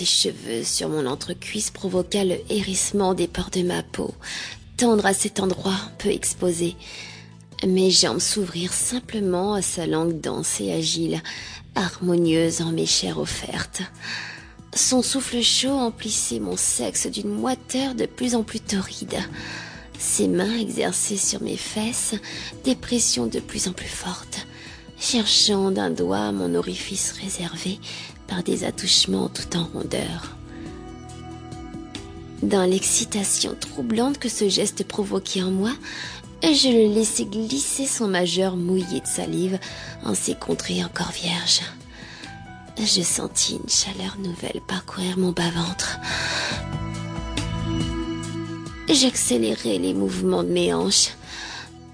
ses cheveux sur mon entrecuisse provoqua le hérissement des pores de ma peau, tendre à cet endroit peu exposé. Mes jambes s'ouvrirent simplement à sa langue dense et agile, harmonieuse en mes chairs offertes. Son souffle chaud emplissait mon sexe d'une moiteur de plus en plus torride. Ses mains exerçaient sur mes fesses des pressions de plus en plus fortes, cherchant d'un doigt mon orifice réservé par des attouchements tout en rondeur. Dans l'excitation troublante que ce geste provoquait en moi, je le laissai glisser son majeur mouillé de salive en ses contrées encore vierges. Je sentis une chaleur nouvelle parcourir mon bas-ventre. J'accélérai les mouvements de mes hanches.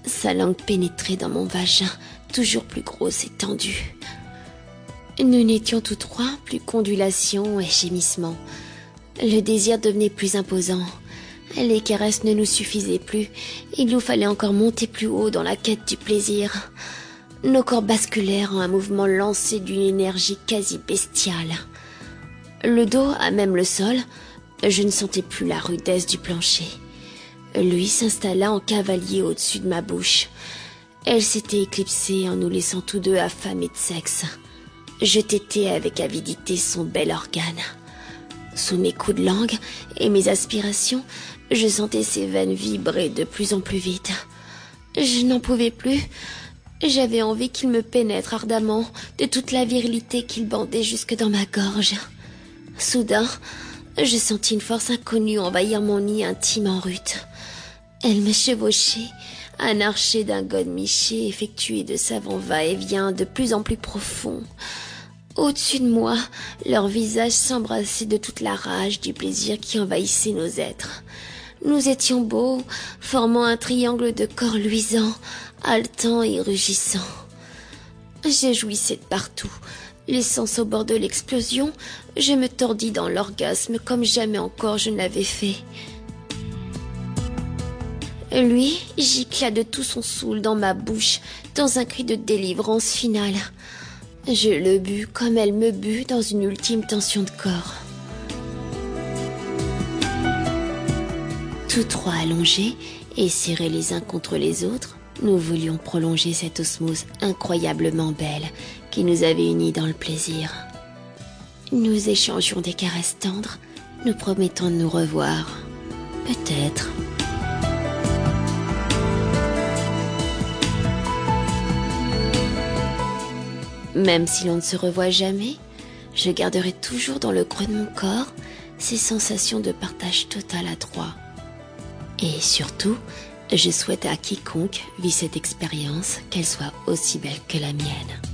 Sa langue pénétrait dans mon vagin, toujours plus grosse et tendue. Nous n'étions tous trois plus qu'ondulations et gémissements. Le désir devenait plus imposant. Les caresses ne nous suffisaient plus. Il nous fallait encore monter plus haut dans la quête du plaisir. Nos corps basculèrent en un mouvement lancé d'une énergie quasi bestiale. Le dos à même le sol, je ne sentais plus la rudesse du plancher. Lui s'installa en cavalier au-dessus de ma bouche. Elle s'était éclipsée en nous laissant tous deux affamés de sexe. Je tétais avec avidité son bel organe. Sous mes coups de langue et mes aspirations, je sentais ses veines vibrer de plus en plus vite. Je n'en pouvais plus. J'avais envie qu'il me pénètre ardemment de toute la virilité qu'il bandait jusque dans ma gorge. Soudain, je sentis une force inconnue envahir mon nid intime en rute. Elle me chevauchait, un archer d'un godemiché effectué de savants va-et-vient de plus en plus profonds. Au-dessus de moi, leurs visages s'embrassaient de toute la rage du plaisir qui envahissait nos êtres. Nous étions beaux, formant un triangle de corps luisants, haletants et rugissants. J'ai jouissé de partout. L'essence au bord de l'explosion, je me tordis dans l'orgasme comme jamais encore je ne l'avais fait. Lui gicla de tout son soul dans ma bouche, dans un cri de délivrance finale. Je le bus comme elle me but dans une ultime tension de corps. Tous trois allongés et serrés les uns contre les autres, nous voulions prolonger cette osmose incroyablement belle qui nous avait unis dans le plaisir. Nous échangions des caresses tendres, nous promettons de nous revoir. Peut-être. Même si l'on ne se revoit jamais, je garderai toujours dans le creux de mon corps ces sensations de partage total à trois. Et surtout, je souhaite à quiconque vit cette expérience qu'elle soit aussi belle que la mienne.